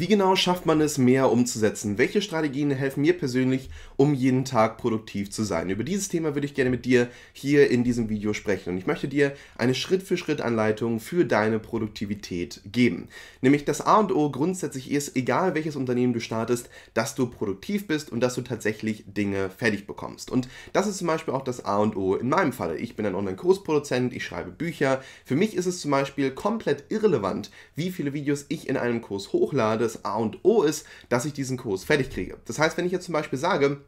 Wie genau schafft man es, mehr umzusetzen? Welche Strategien helfen mir persönlich, um jeden Tag produktiv zu sein? Über dieses Thema würde ich gerne mit dir hier in diesem Video sprechen und ich möchte dir eine Schritt-für-Schritt-Anleitung für deine Produktivität geben. Nämlich das A und O grundsätzlich ist, egal welches Unternehmen du startest, dass du produktiv bist und dass du tatsächlich Dinge fertig bekommst. Und das ist zum Beispiel auch das A und O in meinem Falle. Ich bin ein Online-Kursproduzent, ich schreibe Bücher. Für mich ist es zum Beispiel komplett irrelevant, wie viele Videos ich in einem Kurs hochlade das A und O ist, dass ich diesen Kurs fertig kriege. Das heißt, wenn ich jetzt zum Beispiel sage,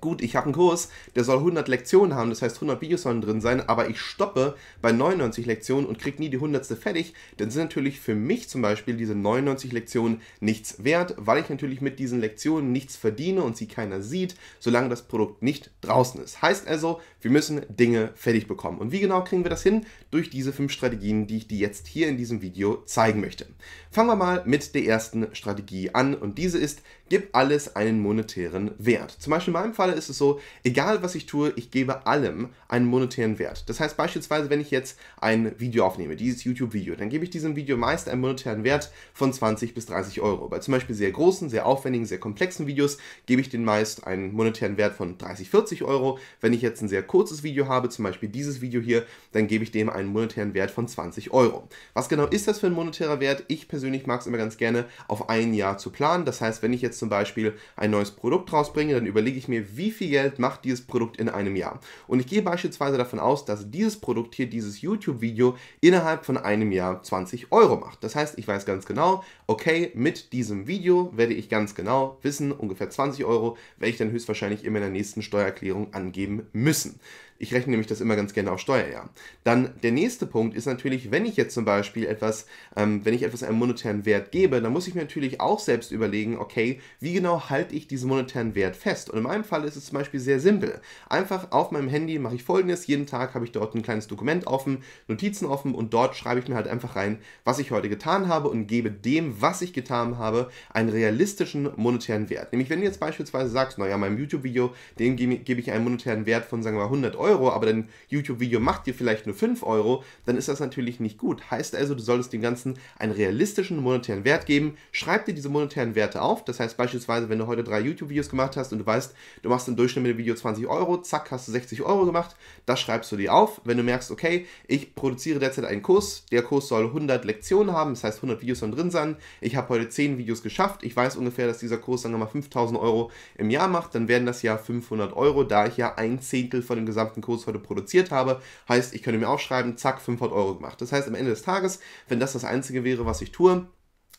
Gut, ich habe einen Kurs, der soll 100 Lektionen haben, das heißt 100 Videos sollen drin sein, aber ich stoppe bei 99 Lektionen und kriege nie die 100. fertig, dann sind natürlich für mich zum Beispiel diese 99 Lektionen nichts wert, weil ich natürlich mit diesen Lektionen nichts verdiene und sie keiner sieht, solange das Produkt nicht draußen ist. Heißt also, wir müssen Dinge fertig bekommen. Und wie genau kriegen wir das hin? Durch diese fünf Strategien, die ich dir jetzt hier in diesem Video zeigen möchte. Fangen wir mal mit der ersten Strategie an und diese ist, gib alles einen monetären Wert. Zum Beispiel in meinem Fall ist es so, egal was ich tue, ich gebe allem einen monetären Wert. Das heißt beispielsweise, wenn ich jetzt ein Video aufnehme, dieses YouTube-Video, dann gebe ich diesem Video meist einen monetären Wert von 20 bis 30 Euro. Bei zum Beispiel sehr großen, sehr aufwendigen, sehr komplexen Videos gebe ich den meist einen monetären Wert von 30, 40 Euro. Wenn ich jetzt ein sehr kurzes Video habe, zum Beispiel dieses Video hier, dann gebe ich dem einen monetären Wert von 20 Euro. Was genau ist das für ein monetärer Wert? Ich persönlich mag es immer ganz gerne auf ein Jahr zu planen. Das heißt, wenn ich jetzt zum Beispiel ein neues Produkt rausbringe, dann überlege ich mir, wie viel Geld macht dieses Produkt in einem Jahr. Und ich gehe beispielsweise davon aus, dass dieses Produkt hier, dieses YouTube-Video, innerhalb von einem Jahr 20 Euro macht. Das heißt, ich weiß ganz genau, okay, mit diesem Video werde ich ganz genau wissen, ungefähr 20 Euro werde ich dann höchstwahrscheinlich in meiner nächsten Steuererklärung angeben müssen. Ich rechne nämlich das immer ganz gerne auf Steuerjahr. Dann der nächste Punkt ist natürlich, wenn ich jetzt zum Beispiel etwas, ähm, wenn ich etwas einen monetären Wert gebe, dann muss ich mir natürlich auch selbst überlegen, okay, wie genau halte ich diesen monetären Wert fest? Und in meinem Fall ist es zum Beispiel sehr simpel. Einfach auf meinem Handy mache ich folgendes, jeden Tag habe ich dort ein kleines Dokument offen, Notizen offen und dort schreibe ich mir halt einfach rein, was ich heute getan habe und gebe dem, was ich getan habe, einen realistischen monetären Wert. Nämlich wenn du jetzt beispielsweise sagst, naja, meinem YouTube-Video, dem gebe ich einen monetären Wert von, sagen wir mal, 100 Euro, Euro, aber dein YouTube-Video macht dir vielleicht nur 5 Euro, dann ist das natürlich nicht gut. Heißt also, du solltest dem Ganzen einen realistischen monetären Wert geben. Schreib dir diese monetären Werte auf. Das heißt beispielsweise, wenn du heute drei YouTube-Videos gemacht hast und du weißt, du machst im Durchschnitt mit dem Video 20 Euro, zack, hast du 60 Euro gemacht. Das schreibst du dir auf. Wenn du merkst, okay, ich produziere derzeit einen Kurs, der Kurs soll 100 Lektionen haben, das heißt 100 Videos sollen drin sein. Ich habe heute 10 Videos geschafft. Ich weiß ungefähr, dass dieser Kurs, sagen wir mal, 5000 Euro im Jahr macht. Dann werden das ja 500 Euro, da ich ja ein Zehntel von dem gesamten Kurs heute produziert habe. Heißt, ich könnte mir aufschreiben, zack, 500 Euro gemacht. Das heißt, am Ende des Tages, wenn das das Einzige wäre, was ich tue,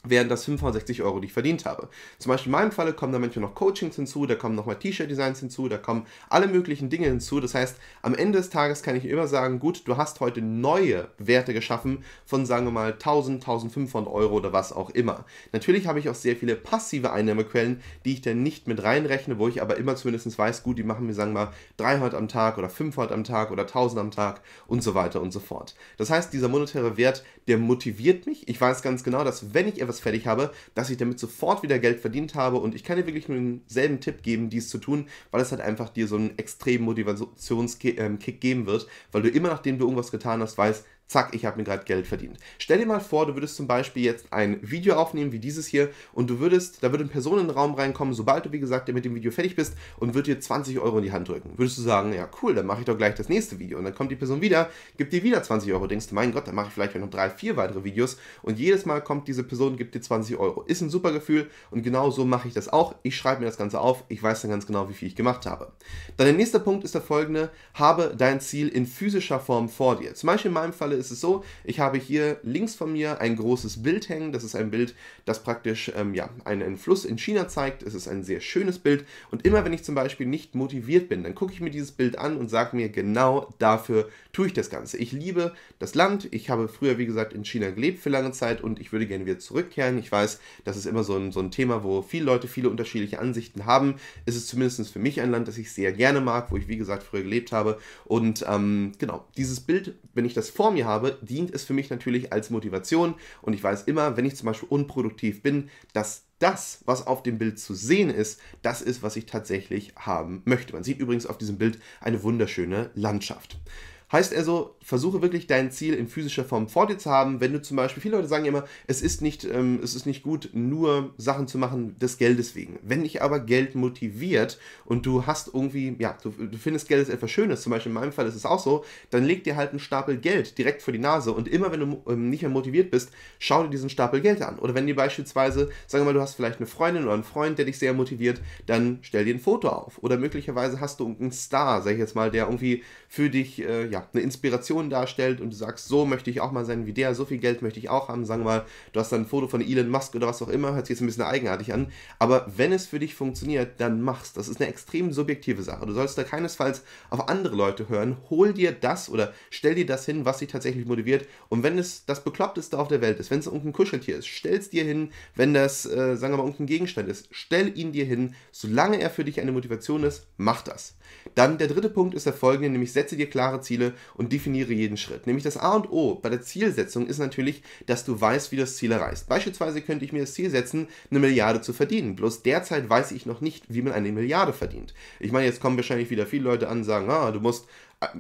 wären das 65 Euro, die ich verdient habe. Zum Beispiel in meinem Falle kommen da manchmal noch Coachings hinzu, da kommen nochmal T-Shirt-Designs hinzu, da kommen alle möglichen Dinge hinzu. Das heißt, am Ende des Tages kann ich immer sagen, gut, du hast heute neue Werte geschaffen von, sagen wir mal, 1000, 1500 Euro oder was auch immer. Natürlich habe ich auch sehr viele passive Einnahmequellen, die ich dann nicht mit reinrechne, wo ich aber immer zumindest weiß, gut, die machen mir, sagen wir mal, 300 am Tag oder 500 am Tag oder 1000 am Tag und so weiter und so fort. Das heißt, dieser monetäre Wert, der motiviert mich. Ich weiß ganz genau, dass wenn ich etwas fertig habe, dass ich damit sofort wieder Geld verdient habe. Und ich kann dir wirklich nur denselben Tipp geben, dies zu tun, weil es halt einfach dir so einen extremen Motivationskick ähm, geben wird, weil du immer nachdem du irgendwas getan hast, weißt, zack, ich habe mir gerade Geld verdient. Stell dir mal vor, du würdest zum Beispiel jetzt ein Video aufnehmen wie dieses hier und du würdest, da würde eine Person in den Raum reinkommen, sobald du, wie gesagt, mit dem Video fertig bist und würde dir 20 Euro in die Hand drücken. Würdest du sagen, ja cool, dann mache ich doch gleich das nächste Video. Und dann kommt die Person wieder, gibt dir wieder 20 Euro. Denkst du, mein Gott, dann mache ich vielleicht noch drei, vier weitere Videos und jedes Mal kommt diese Person, gibt dir 20 Euro. Ist ein super Gefühl und genau so mache ich das auch. Ich schreibe mir das Ganze auf, ich weiß dann ganz genau, wie viel ich gemacht habe. Dann der nächste Punkt ist der folgende, habe dein Ziel in physischer Form vor dir. Zum Beispiel in meinem Falle ist es so, ich habe hier links von mir ein großes Bild hängen. Das ist ein Bild, das praktisch ähm, ja, einen Fluss in China zeigt. Es ist ein sehr schönes Bild. Und immer wenn ich zum Beispiel nicht motiviert bin, dann gucke ich mir dieses Bild an und sage mir, genau dafür tue ich das Ganze. Ich liebe das Land. Ich habe früher, wie gesagt, in China gelebt für lange Zeit und ich würde gerne wieder zurückkehren. Ich weiß, das ist immer so ein, so ein Thema, wo viele Leute viele unterschiedliche Ansichten haben. Es ist zumindest für mich ein Land, das ich sehr gerne mag, wo ich, wie gesagt, früher gelebt habe. Und ähm, genau, dieses Bild, wenn ich das vor mir habe, dient es für mich natürlich als Motivation und ich weiß immer, wenn ich zum Beispiel unproduktiv bin, dass das, was auf dem Bild zu sehen ist, das ist, was ich tatsächlich haben möchte. Man sieht übrigens auf diesem Bild eine wunderschöne Landschaft. Heißt also, versuche wirklich dein Ziel in physischer Form vor dir zu haben. Wenn du zum Beispiel, viele Leute sagen immer, es ist nicht, ähm, es ist nicht gut, nur Sachen zu machen des Geldes wegen. Wenn dich aber Geld motiviert und du hast irgendwie, ja, du, du findest Geld ist etwas Schönes, zum Beispiel in meinem Fall ist es auch so, dann leg dir halt einen Stapel Geld direkt vor die Nase und immer wenn du ähm, nicht mehr motiviert bist, schau dir diesen Stapel Geld an. Oder wenn dir beispielsweise, sagen wir mal, du hast vielleicht eine Freundin oder einen Freund, der dich sehr motiviert, dann stell dir ein Foto auf. Oder möglicherweise hast du irgendeinen Star, sag ich jetzt mal, der irgendwie für dich, äh, ja, eine Inspiration darstellt und du sagst, so möchte ich auch mal sein wie der, so viel Geld möchte ich auch haben. Sagen wir mal, du hast dann ein Foto von Elon Musk oder was auch immer, hört sich jetzt ein bisschen eigenartig an. Aber wenn es für dich funktioniert, dann mach's. Das ist eine extrem subjektive Sache. Du sollst da keinesfalls auf andere Leute hören. Hol dir das oder stell dir das hin, was dich tatsächlich motiviert. Und wenn es das Bekloppteste auf der Welt ist, wenn es irgendein Kuscheltier ist, stell es dir hin. Wenn das, äh, sagen wir mal, irgendein Gegenstand ist, stell ihn dir hin. Solange er für dich eine Motivation ist, mach das. Dann der dritte Punkt ist der folgende, nämlich setze dir klare Ziele und definiere jeden Schritt. Nämlich das A und O bei der Zielsetzung ist natürlich, dass du weißt, wie das Ziel erreichst. Beispielsweise könnte ich mir das Ziel setzen, eine Milliarde zu verdienen. Bloß derzeit weiß ich noch nicht, wie man eine Milliarde verdient. Ich meine, jetzt kommen wahrscheinlich wieder viele Leute an und sagen, ah, du musst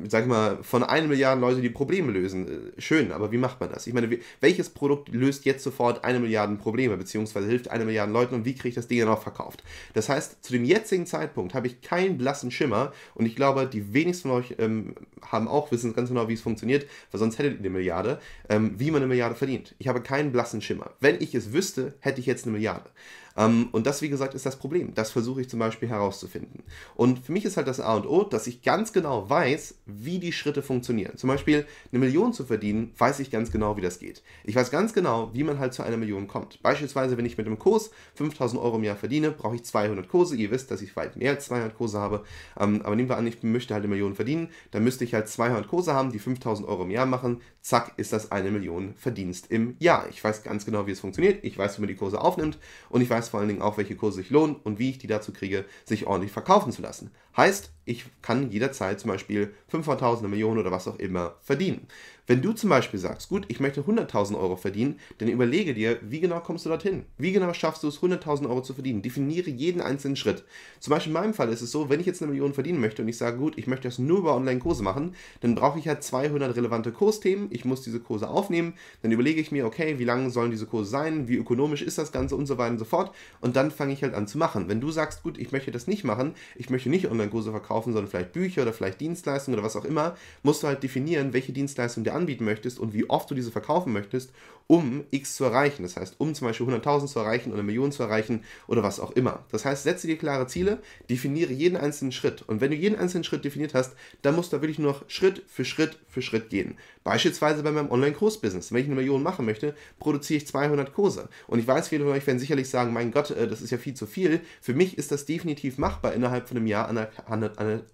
sag ich mal, von einer Milliarde Leute die Probleme lösen. Äh, schön, aber wie macht man das? Ich meine, welches Produkt löst jetzt sofort eine Milliarde Probleme, beziehungsweise hilft eine Milliarde Leuten und wie kriege ich das Ding dann auch verkauft? Das heißt, zu dem jetzigen Zeitpunkt habe ich keinen blassen Schimmer und ich glaube, die wenigsten von euch ähm, haben auch, wissen ganz genau, wie es funktioniert, weil sonst hättet ihr eine Milliarde, ähm, wie man eine Milliarde verdient. Ich habe keinen blassen Schimmer. Wenn ich es wüsste, hätte ich jetzt eine Milliarde. Ähm, und das, wie gesagt, ist das Problem. Das versuche ich zum Beispiel herauszufinden. Und für mich ist halt das A und O, dass ich ganz genau weiß, wie die Schritte funktionieren. Zum Beispiel eine Million zu verdienen, weiß ich ganz genau, wie das geht. Ich weiß ganz genau, wie man halt zu einer Million kommt. Beispielsweise, wenn ich mit einem Kurs 5000 Euro im Jahr verdiene, brauche ich 200 Kurse. Ihr wisst, dass ich weit mehr als 200 Kurse habe. Ähm, aber nehmen wir an, ich möchte halt eine Million verdienen. Dann müsste ich halt 200 Kurse haben, die 5000 Euro im Jahr machen. Zack, ist das eine Million Verdienst im Jahr. Ich weiß ganz genau, wie es funktioniert. Ich weiß, wie man die Kurse aufnimmt. Und ich weiß weiß vor allen Dingen auch, welche Kurse sich lohnen und wie ich die dazu kriege, sich ordentlich verkaufen zu lassen. Heißt, ich kann jederzeit zum Beispiel 500.000, Millionen oder was auch immer verdienen. Wenn du zum Beispiel sagst, gut, ich möchte 100.000 Euro verdienen, dann überlege dir, wie genau kommst du dorthin? Wie genau schaffst du es, 100.000 Euro zu verdienen? Definiere jeden einzelnen Schritt. Zum Beispiel in meinem Fall ist es so, wenn ich jetzt eine Million verdienen möchte und ich sage, gut, ich möchte das nur über Online-Kurse machen, dann brauche ich halt 200 relevante Kursthemen. Ich muss diese Kurse aufnehmen. Dann überlege ich mir, okay, wie lang sollen diese Kurse sein? Wie ökonomisch ist das Ganze und so weiter und so fort. Und dann fange ich halt an zu machen. Wenn du sagst, gut, ich möchte das nicht machen, ich möchte nicht Online-Kurse verkaufen, sondern vielleicht Bücher oder vielleicht Dienstleistungen oder was auch immer, musst du halt definieren, welche Dienstleistung du anbieten möchtest und wie oft du diese verkaufen möchtest, um X zu erreichen. Das heißt, um zum Beispiel 100.000 zu erreichen oder eine Million zu erreichen oder was auch immer. Das heißt, setze dir klare Ziele, definiere jeden einzelnen Schritt. Und wenn du jeden einzelnen Schritt definiert hast, dann musst du wirklich nur noch Schritt für Schritt für Schritt gehen. Beispielsweise bei meinem Online-Kurs-Business. Wenn ich eine Million machen möchte, produziere ich 200 Kurse. Und ich weiß, viele von euch werden sicherlich sagen, mein Gott, äh, das ist ja viel zu viel. Für mich ist das definitiv machbar innerhalb von einem Jahr,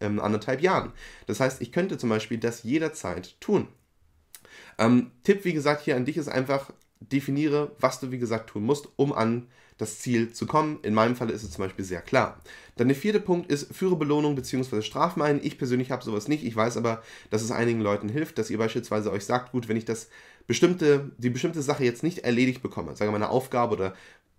ähm, anderthalb Jahren. Das heißt, ich könnte zum Beispiel das jederzeit tun. Ähm, Tipp, wie gesagt, hier an dich ist einfach, definiere, was du, wie gesagt, tun musst, um an das Ziel zu kommen. In meinem Fall ist es zum Beispiel sehr klar. Dann der vierte Punkt ist, führe Belohnung bzw. Strafen ein. Ich persönlich habe sowas nicht. Ich weiß aber, dass es einigen Leuten hilft, dass ihr beispielsweise euch sagt, gut, wenn ich das bestimmte, die bestimmte Sache jetzt nicht erledigt bekomme, sagen wir mal eine Aufgabe oder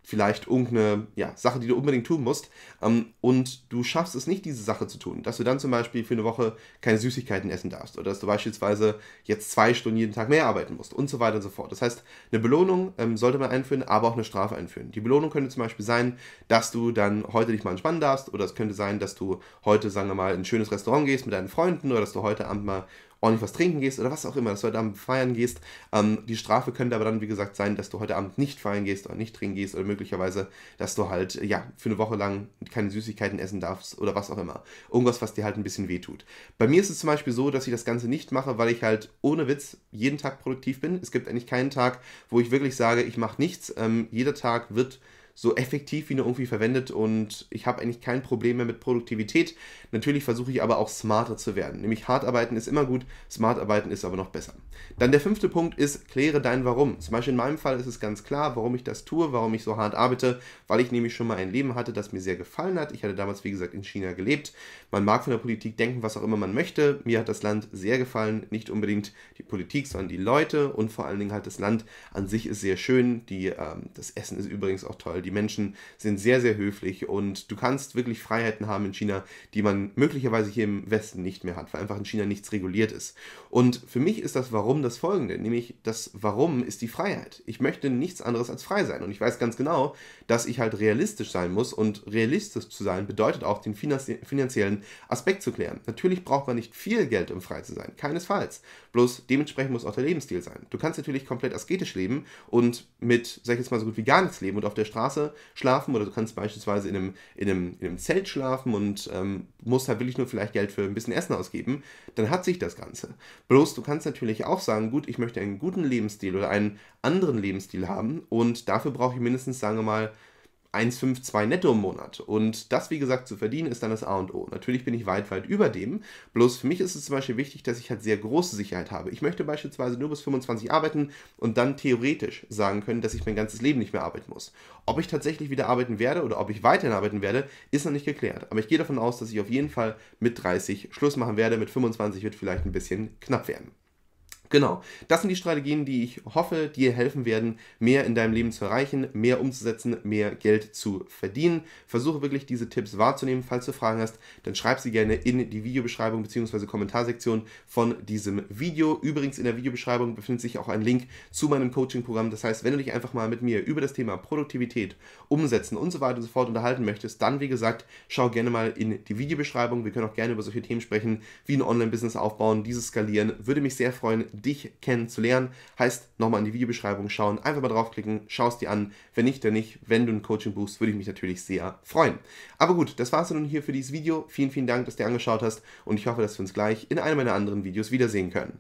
vielleicht irgendeine ja, Sache, die du unbedingt tun musst, ähm, und du schaffst es nicht, diese Sache zu tun, dass du dann zum Beispiel für eine Woche keine Süßigkeiten essen darfst oder dass du beispielsweise jetzt zwei Stunden jeden Tag mehr arbeiten musst und so weiter und so fort. Das heißt, eine Belohnung ähm, sollte man einführen, aber auch eine Strafe einführen. Die Belohnung könnte zum Beispiel sein, dass du dann heute dich mal entspannen darfst oder es könnte sein, dass du heute, sagen wir mal, in ein schönes Restaurant gehst mit deinen Freunden oder dass du heute Abend mal ordentlich was trinken gehst oder was auch immer, dass du heute Abend feiern gehst. Ähm, die Strafe könnte aber dann, wie gesagt, sein, dass du heute Abend nicht feiern gehst oder nicht trinken gehst oder möglicherweise, dass du halt, ja, für eine Woche lang keine Süßigkeiten essen darfst oder was auch immer. Irgendwas, was dir halt ein bisschen wehtut. Bei mir ist es zum Beispiel so, dass ich das Ganze nicht mache, weil ich halt ohne Witz jeden Tag produktiv bin. Es gibt eigentlich keinen Tag, wo ich wirklich sage, ich mache nichts. Ähm, jeder Tag wird so effektiv wie nur irgendwie verwendet und ich habe eigentlich kein Problem mehr mit Produktivität. Natürlich versuche ich aber auch smarter zu werden. Nämlich hart arbeiten ist immer gut, smart arbeiten ist aber noch besser. Dann der fünfte Punkt ist, kläre dein Warum. Zum Beispiel in meinem Fall ist es ganz klar, warum ich das tue, warum ich so hart arbeite, weil ich nämlich schon mal ein Leben hatte, das mir sehr gefallen hat. Ich hatte damals, wie gesagt, in China gelebt. Man mag von der Politik denken, was auch immer man möchte. Mir hat das Land sehr gefallen, nicht unbedingt die Politik, sondern die Leute und vor allen Dingen halt das Land an sich ist sehr schön. Die, ähm, das Essen ist übrigens auch toll Die Menschen sind sehr, sehr höflich und du kannst wirklich Freiheiten haben in China, die man möglicherweise hier im Westen nicht mehr hat, weil einfach in China nichts reguliert ist. Und für mich ist das Warum das folgende, nämlich das Warum ist die Freiheit. Ich möchte nichts anderes als frei sein und ich weiß ganz genau, dass ich halt realistisch sein muss und realistisch zu sein bedeutet auch den finanziellen Aspekt zu klären. Natürlich braucht man nicht viel Geld, um frei zu sein, keinesfalls. Bloß dementsprechend muss auch der Lebensstil sein. Du kannst natürlich komplett asketisch leben und mit, sag ich jetzt mal, so gut wie gar nichts leben und auf der Straße schlafen oder du kannst beispielsweise in einem, in einem, in einem Zelt schlafen und ähm, musst halt wirklich nur vielleicht Geld für ein bisschen Essen ausgeben, dann hat sich das Ganze. Bloß du kannst natürlich auch sagen, gut, ich möchte einen guten Lebensstil oder einen anderen Lebensstil haben und dafür brauche ich mindestens, sagen wir mal, 1,52 netto im Monat. Und das, wie gesagt, zu verdienen, ist dann das A und O. Natürlich bin ich weit, weit über dem. Bloß für mich ist es zum Beispiel wichtig, dass ich halt sehr große Sicherheit habe. Ich möchte beispielsweise nur bis 25 arbeiten und dann theoretisch sagen können, dass ich mein ganzes Leben nicht mehr arbeiten muss. Ob ich tatsächlich wieder arbeiten werde oder ob ich weiterhin arbeiten werde, ist noch nicht geklärt. Aber ich gehe davon aus, dass ich auf jeden Fall mit 30 Schluss machen werde. Mit 25 wird vielleicht ein bisschen knapp werden. Genau, das sind die Strategien, die ich hoffe, dir helfen werden, mehr in deinem Leben zu erreichen, mehr umzusetzen, mehr Geld zu verdienen. Versuche wirklich diese Tipps wahrzunehmen. Falls du Fragen hast, dann schreib sie gerne in die Videobeschreibung bzw. Kommentarsektion von diesem Video. Übrigens in der Videobeschreibung befindet sich auch ein Link zu meinem Coaching-Programm. Das heißt, wenn du dich einfach mal mit mir über das Thema Produktivität, Umsetzen und so weiter und so fort unterhalten möchtest, dann wie gesagt, schau gerne mal in die Videobeschreibung. Wir können auch gerne über solche Themen sprechen, wie ein Online-Business aufbauen, dieses skalieren. Würde mich sehr freuen, dich kennenzulernen. Heißt, nochmal in die Videobeschreibung schauen, einfach mal draufklicken, schau es dir an. Wenn nicht, dann nicht. Wenn du ein Coaching buchst, würde ich mich natürlich sehr freuen. Aber gut, das war es nun hier für dieses Video. Vielen, vielen Dank, dass du dir angeschaut hast und ich hoffe, dass wir uns gleich in einem meiner anderen Videos wiedersehen können.